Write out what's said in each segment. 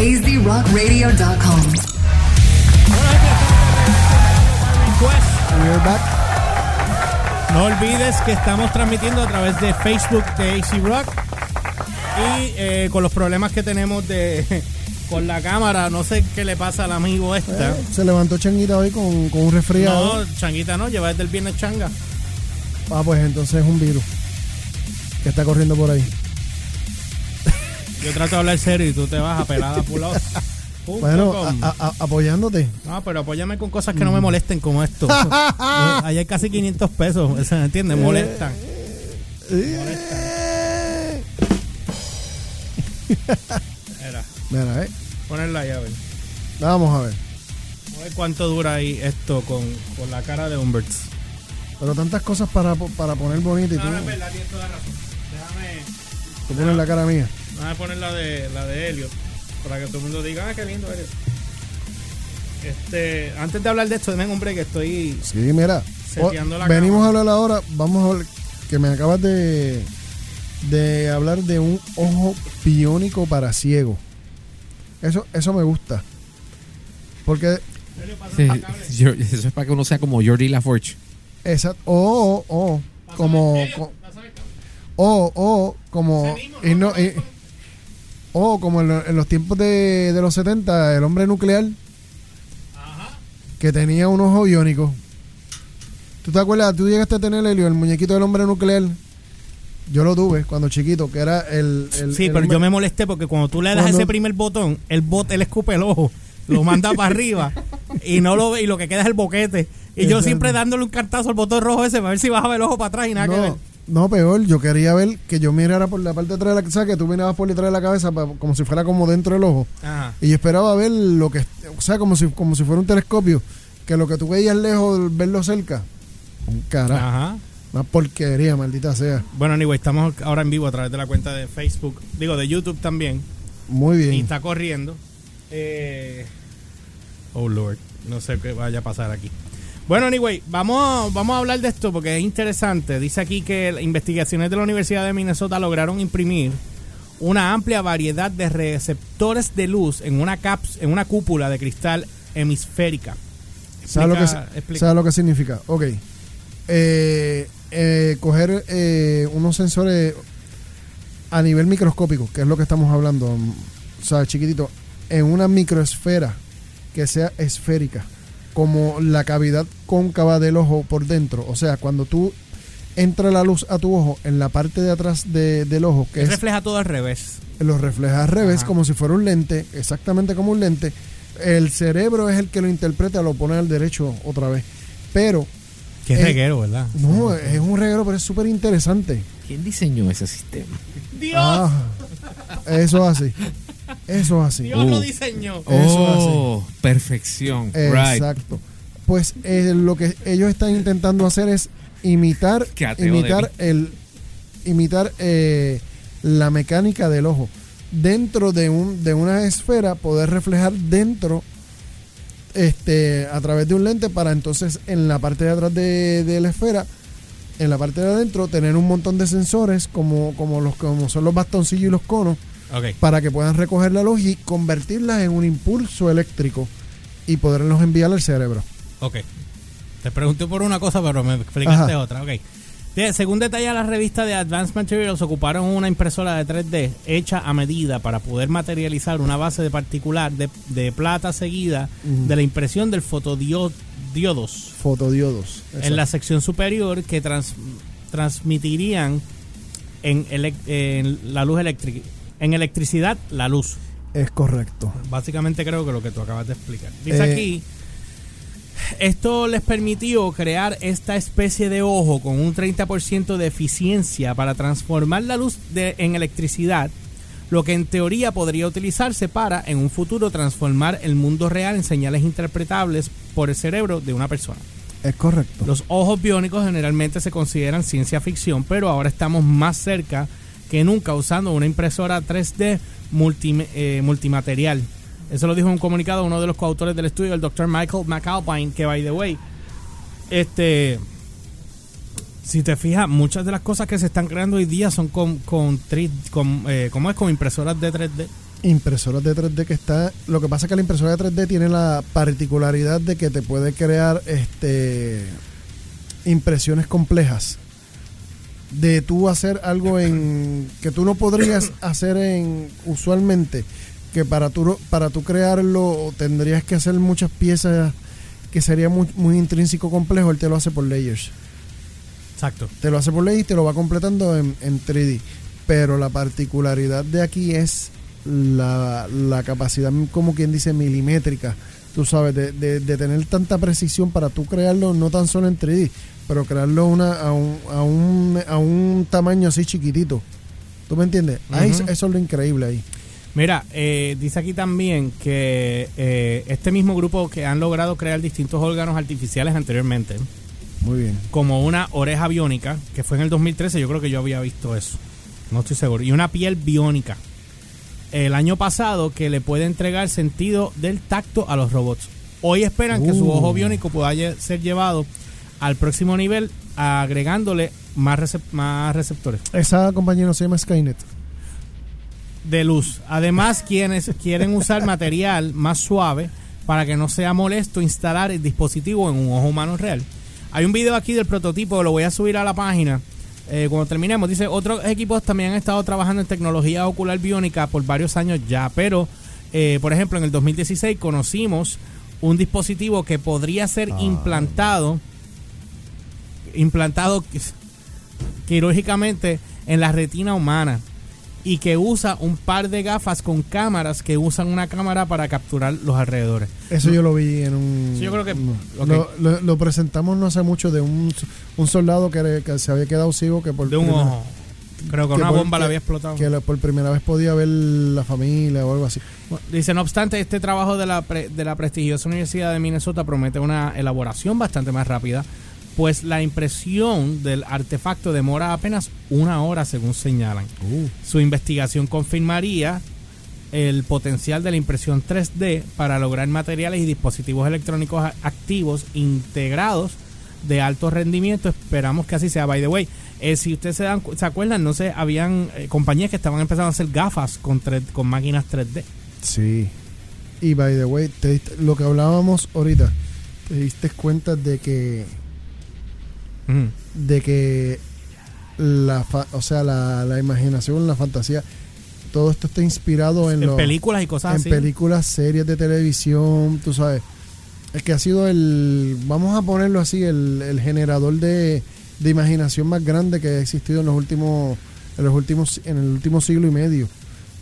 azrockradio.com. We're back. No olvides que estamos transmitiendo a través de Facebook de AC Rock y eh, con los problemas que tenemos de con la cámara, no sé qué le pasa al amigo esta. Eh, se levantó Changuita hoy con, con un resfriado. No, changuita no, lleva desde el viernes changa. Ah, pues entonces es un virus que está corriendo por ahí. Yo trato de hablar serio y tú te vas a pelada por lado. Bueno, a- a- apoyándote. No, pero apóyame con cosas que no me molesten como esto. Ahí hay casi 500 pesos, ¿se entiende? Molestan. Eh. Era, Mira, eh. ponerla ahí a ver. Vamos a ver. Vamos a ver cuánto dura ahí esto con, con la cara de Humberts. Pero tantas cosas para, para poner bonito y tú, No, no es verdad, tienes toda razón. Déjame, tú pones la cara mía. Déjame poner la de, la de Helio para que todo el mundo diga, ah, qué lindo eres. Este, antes de hablar de esto, denme un break que estoy Sí, mira. Seteando o- la venimos a hablar ahora. Vamos a hablar. Que me acabas de. De hablar de un ojo biónico para ciego. Eso, eso me gusta. Porque Sí, yo- eso es para que uno sea como Jordi LaForge. esa. O, o, o, como. co- O, o, como. y no- y- o como en, lo- en los tiempos de, de los 70, el hombre nuclear. Que tenía un ojo biónico. ¿Tú te acuerdas? ¿Tú llegaste a tener Helio, el muñequito del hombre nuclear? Yo lo tuve cuando chiquito, que era el. el- Sí, el pero hombre- yo me molesté porque cuando tú le das Cuando- ese primer botón, el bot, él escupe el ojo, lo manda para arriba y no lo ve y lo que queda es el boquete. Y yo siempre dándole un cartazo al botón rojo ese para ver si bajaba el ojo para atrás y nada que ver. No, peor. Yo quería ver que yo mirara por la parte de atrás de la cabeza, que tú mirabas por detrás de la cabeza, pa- como si fuera como dentro del ojo. Ajá. Y yo esperaba ver lo que. O sea, como si, como si fuera un telescopio. Que lo que tú veías lejos, verlo cerca. Un carajo. Ajá. Una porquería, maldita sea. Bueno, anyway, estamos ahora en vivo a través de la cuenta de Facebook, digo de YouTube también, Muy y bien. está corriendo. Eh, oh Lord, no sé qué vaya a pasar aquí. Bueno, anyway, vamos, vamos a hablar de esto porque es interesante. Dice aquí que las investigaciones de la Universidad de Minnesota lograron imprimir una amplia variedad de receptores de luz en una caps en una cúpula de cristal hemisférica. ¿Sabes lo. ¿Sabes lo que significa? Ok. Eh, eh, coger eh, unos sensores a nivel microscópico, que es lo que estamos hablando, mm, o sea, chiquitito, en una microesfera que sea esférica, como la cavidad cóncava del ojo por dentro. O sea, cuando tú entra la luz a tu ojo en la parte de atrás de- del ojo, que es refleja todo al revés. lo refleja al revés, Ajá. como si fuera un lente, exactamente como un lente. El cerebro es el que lo interpreta, lo pone al derecho otra vez. Pero, Qué reguero, ¿verdad? no, es un reguero, pero es súper interesante. ¿Quién diseñó ese sistema? Dios, Ah, eso así. Eso así. Dios lo Uh. diseñó. Eso oh, perfección. Right. Exacto. Pues eh, lo que ellos están intentando hacer es imitar, imitar el, imitar eh, la mecánica del ojo dentro de un de una esfera poder reflejar dentro este a través de un lente para entonces en la parte de atrás de, de la esfera en la parte de adentro tener un montón de sensores como como los como son los bastoncillos y los conos Para que puedan recoger la luz y convertirlas en un impulso eléctrico y poderlos enviar al cerebro. Ok. Te pregunté por una cosa, pero me explicaste Ajá. otra. Ok. Según detalla la revista de Advanced Materials, ocuparon una impresora de 3D hecha a medida para poder materializar una base de particular de, de plata seguida de la impresión del fotodiodos Fotodiodos. en la sección superior que trans- transmitirían en, en la luz eléctrica. En electricidad, la luz. Es correcto. Básicamente creo que lo que tú acabas de explicar. Dice Eh, aquí, esto les permitió crear esta especie de ojo con un 30% de eficiencia para transformar la luz de- en electricidad, lo que en teoría podría utilizarse para, en un futuro, transformar el mundo real en señales interpretables por el cerebro de una persona. Es correcto. Los ojos biónicos generalmente se consideran ciencia ficción, pero ahora estamos más cerca que nunca usando una impresora 3D multi- eh, multimaterial. Eso lo dijo en un comunicado uno de los coautores del estudio, el Dr. Michael McAlpine, que by the way, este, si te fijas, muchas de las cosas que se están creando hoy día son con, con, con, eh, ¿cómo es? Con impresoras de 3D. impresoras de 3D que está. Lo que pasa es que la impresora de 3D tiene la particularidad de que te puede crear este impresiones complejas. De tú hacer algo en que tú no podrías hacer en usualmente, que para tú para tú crearlo tendrías que hacer muchas piezas que sería muy, muy intrínseco complejo, él te lo hace por layers. Exacto. Te lo hace por layers y te lo va completando en, en 3D. Pero la particularidad de aquí es la, la capacidad, como quien dice, milimétrica, tú sabes, de, de, de tener tanta precisión para tú crearlo no tan solo en 3D, pero crearlo una, a, un, a, un, a un tamaño así chiquitito. ¿Tú me entiendes? Ahí, Ujú. eso es lo increíble ahí. Mira, eh, dice aquí también que eh, este mismo grupo que han logrado crear distintos órganos artificiales anteriormente, Muy bien. como una oreja biónica, que fue en el 2013, yo creo que yo había visto eso, no estoy seguro, y una piel biónica el año pasado que le puede entregar sentido del tacto a los robots. Hoy esperan que su Uh. ojo biónico pueda ser llevado al próximo nivel agregándole más, recep- más receptores. Esa compañía no se llama Skynet. de luz. Además, quienes quieren usar material más suave para que no sea molesto instalar el dispositivo en un ojo humano real. Hay un video aquí del prototipo, lo voy a subir a la página. Eh, cuando terminemos, dice, otros equipos también han estado trabajando en tecnología ocular biónica por varios años ya, pero, eh, por ejemplo, en el 2016 conocimos un dispositivo que podría ser implantado, implantado quirúrgicamente en la retina humana y que usa un par de gafas con cámaras que usan una cámara para capturar los alrededores. Eso yo lo vi en un... Sí, yo creo que-. Lo, lo- lo presentamos no hace mucho de un, un soldado que, que se había quedado ciego que por De un primera- ojo. Creo que que una por- bomba que- había explotado. que la- por primera vez podía ver la familia o algo así. Bueno, Dice, no obstante, este trabajo de la, pre- de la prestigiosa Universidad de Minnesota promete una elaboración bastante más rápida, pues la impresión del artefacto demora apenas una hora, según señalan. Su investigación confirmaría el potencial de la impresión 3D para lograr materiales y dispositivos electrónicos activos integrados de alto rendimiento. Esperamos que así sea. By the way, eh, si ustedes se, dan, se acuerdan, no sé, habían eh, compañías que estaban empezando a hacer gafas con, 3 con máquinas 3D. Sí. Y by the way, te lo que hablábamos ahorita, te diste cuenta de que Ujú. de que la o sea, la, la imaginación, la fantasía, todo esto está inspirado en, En los- películas y cosas en así. películas, series de televisión, tú sabes. Es que ha sido el, vamos a ponerlo así, el, el generador de, de imaginación más grande que ha existido en los últimos, en los últimos, en el último siglo y medio.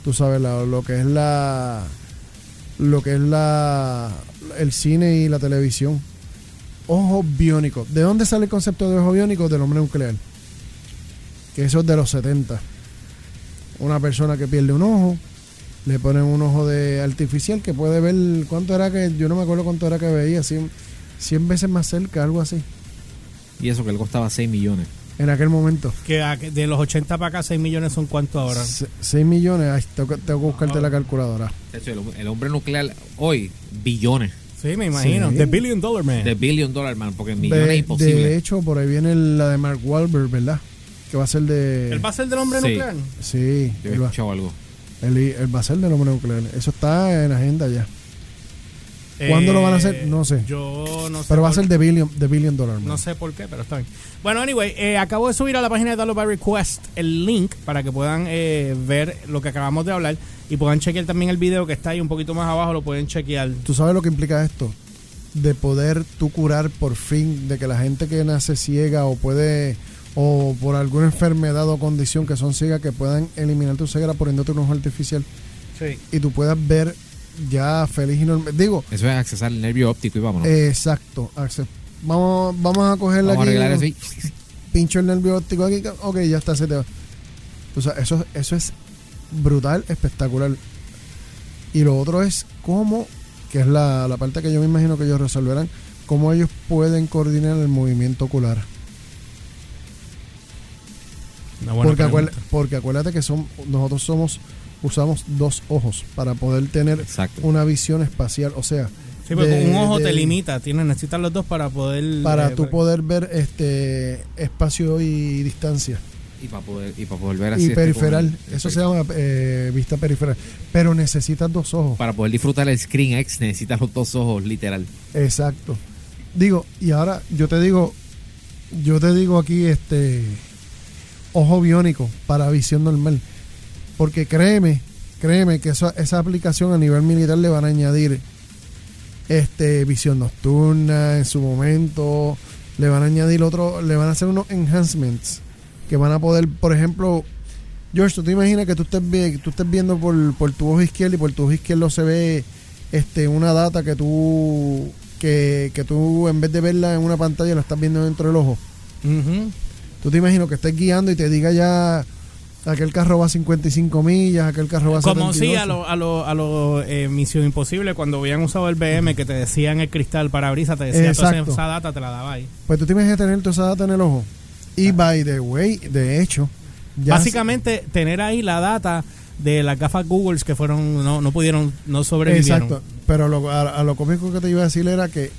Tú sabes, la- lo que es la, lo que es la, el cine y la televisión. Ojo biónico. ¿De dónde sale el concepto de ojo biónico? Del hombre nuclear. Que eso es de los 70. Una persona que pierde un ojo, le ponen un ojo de artificial que puede ver cuánto era que yo no me acuerdo cuánto era que veía 100, 100 veces más cerca algo así Y eso que él costaba 6 millones. en aquel momento Que de los 80 para acá, 6 millones son cuánto ahora. 6 millones ay, tengo, que- tengo que buscarte la calculadora el hombre nuclear hoy, billones. Sí, me imagino. Sí. The Billion Dollar Man. De billion dollar man, porque millones es de, imposible. de hecho por ahí viene la de Mark Wahlberg ¿verdad? que va a ser de ¿Él va a ser del hombre Sí. nuclear? sí Yo he escuchado algo. él- él va a ser del hombre nuclear eso está en agenda ya ¿Cuándo lo van a hacer? No sé. Eh, Yo no sé. pero va a ser de billion, de billion dollar man. No sé por qué, pero está bien. Bueno, anyway, eh, acabo de subir a la página de Download by Request el link para que puedan eh, ver lo que acabamos de hablar y puedan chequear también el video que está ahí un poquito más abajo, lo pueden chequear. ¿Tú sabes lo que implica esto? De poder tú curar por fin, de que la gente que nace ciega o puede, o por alguna enfermedad o condición que son ciegas, que puedan eliminar tu ceguera poniéndote un ojo artificial Sí. y tú puedas ver ya feliz y normal. Digo, Eso es accesar el nervio óptico y vámonos. exacto. Vamos, vamos a cogerla Vamos a arreglar eso y Pincho el nervio óptico aquí. Ok, ya está, se te va. O sea, eso, eso es brutal, espectacular. Y lo otro es cómo, que es la, la parte que yo me imagino que ellos resolverán, cómo ellos pueden coordinar el movimiento ocular. Una buena Porque, acuérdate, porque acuérdate que son, nosotros somos, usamos dos ojos para poder tener Exacto. una visión espacial. O sea, Sí, porque de- un ojo de- te limita, tienes, necesitas los dos para poder... para eh, tú poder ver este espacio y distancia. Y para poder, y para poder ver así. y este, periferal. el- Eso se llama eh, vista periferal. Pero necesitas dos ojos. Para poder disfrutar el Screen X necesitas los dos ojos, literal. Exacto. Digo, y ahora yo te digo, yo te digo aquí, este, ojo biónico para visión normal. Porque créeme, créeme que eso- esa aplicación a nivel militar le van a añadir este visión nocturna en su momento, le van a añadir otro, le van a hacer unos enhancements que van a poder, por ejemplo, George, tú te imaginas que tú estés, tú estés viendo por, por tu ojo izquierdo y por tu ojo izquierdo se ve este una data que tú que, que tú en vez de verla en una pantalla la estás viendo dentro del ojo. Tú te imaginas que estés guiando y te diga ya aquel carro va a 55 millas, aquel carro va a Como si 72. a los a lo, a lo, eh, Misión Imposible, cuando habían usado el BM, que te decían el cristal para brisa, te decía toda Exacto. esa data, te la daba ahí. Pues tú te imaginas tener toda esa data en el ojo. Y by the way, de hecho, ya Básicamente, tener ahí la data de las gafas Google que fueron no, no pudieron, no sobrevivieron. Exacto. Pero lo- a, a lo cómico que te iba a decir era que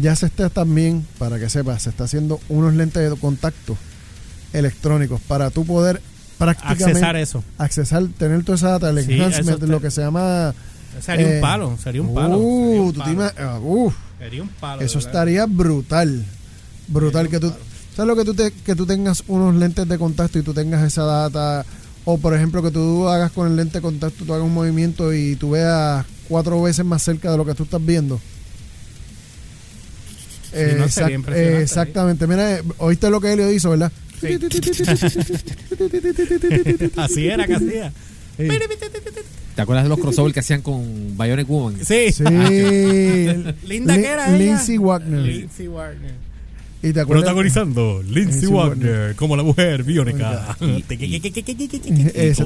ya se está también, para que sepas, se está haciendo unos lentes de contacto electrónicos para tú poder prácticamente Accesar eso. accesar, tener toda esa data, el Sí, enhancement, lo que se llama... Sería eh, un palo, sería un palo. Uh, sería un palo. uf, Sería un palo. eso estaría brutal. Brutal que tú... ¿Sabes lo que tú, te, que tú tengas unos lentes de contacto y tú tengas esa data? O por ejemplo que tú hagas con el lente de contacto, tú hagas un movimiento y tú veas cuatro veces más cerca de lo que tú estás viendo. Eh, no, exact- eh, exactamente. Mira, eh, oíste lo que Helio hizo, ¿verdad? Sí. Así era que hacía. Sí. ¿Te acuerdas de los crossovers que hacían con Bionic Woman? Sí. Sí. Linda Lin- que era ella. Lindsay Wagner. Lindsay Wagner. ¿Y te acuerdas? Protagonizando Lindsay Lindsay Wagner como la mujer biónica. ¿Cómo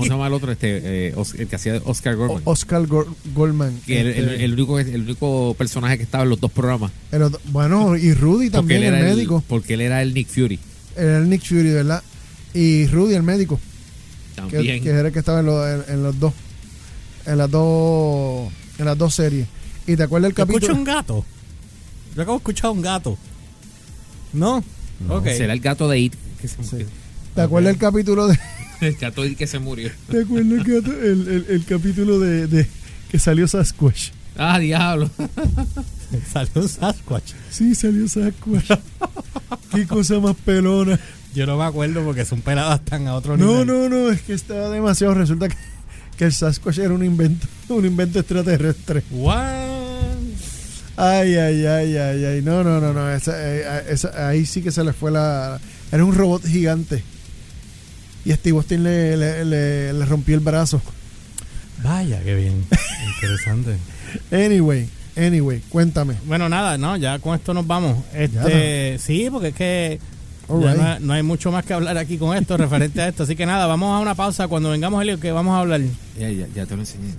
se llama el otro? Este, eh, el que hacía Oscar Gorman. O- Oscar Goldman. que el, el- Este, el único, el único personaje que estaba en los dos programas. el otro- bueno, y Rudy también, el médico. porque él era el Nick Fury. Era el Nick Fury, ¿verdad? Y Rudy, el médico. Que, También. que era el que estaba en, los- en- en los dos. En las dos. En las dos series. ¿Y te acuerdas el Yo escucho capítulo? un gato. Yo acabo de escuchar un gato. ¿No? No, ok. Será el gato de It. Que se murió. ¿Te acuerdas el capítulo de.? El gato de It que se murió. ¿Te acuerdas el, gato- el- el- el capítulo de, de que salió Sasquatch? Ah, diablo. Salió un Sasquatch. Sí, salió Sasquatch. Qué cosa más pelona. Yo no me acuerdo porque son peladas tan a otro No, nivel. no, no, es que estaba demasiado. Resulta que, que el Sasquatch era un invento, un invento extraterrestre. What? Ay, ay, ay, ay, ay. No, no, no, no. Esa, eh, esa- ahí sí que se le fue la. Era un robot gigante. Y Steve Austin le, le, le- le rompió el brazo. Vaya, qué bien. Interesante. Anyway, anyway, cuéntame. Bueno, nada, no, ya con esto nos vamos. Este, sí, porque es que right. no, hay, no hay mucho más que hablar aquí con esto referente a esto. Así que nada, vamos a una pausa. Cuando vengamos, Elio, que vamos a hablar. Ya, ya, ya te lo enseñé.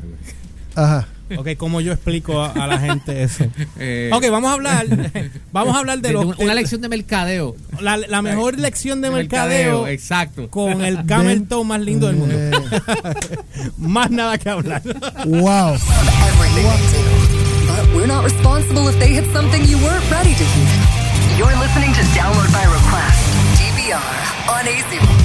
Ajá. Ok, ¿cómo yo explico a, a la gente eso? Eh, Ok, vamos a hablar. Vamos a hablar de, de- de los, una, lección de mercadeo. la, la mejor lección de De mercadeo Exacto. con el camel toe más lindo del mundo. Más nada que hablar. wow. But we're not responsible if they hit something you weren't ready to hear. You're listening to Download by Request, DVR, on AZ.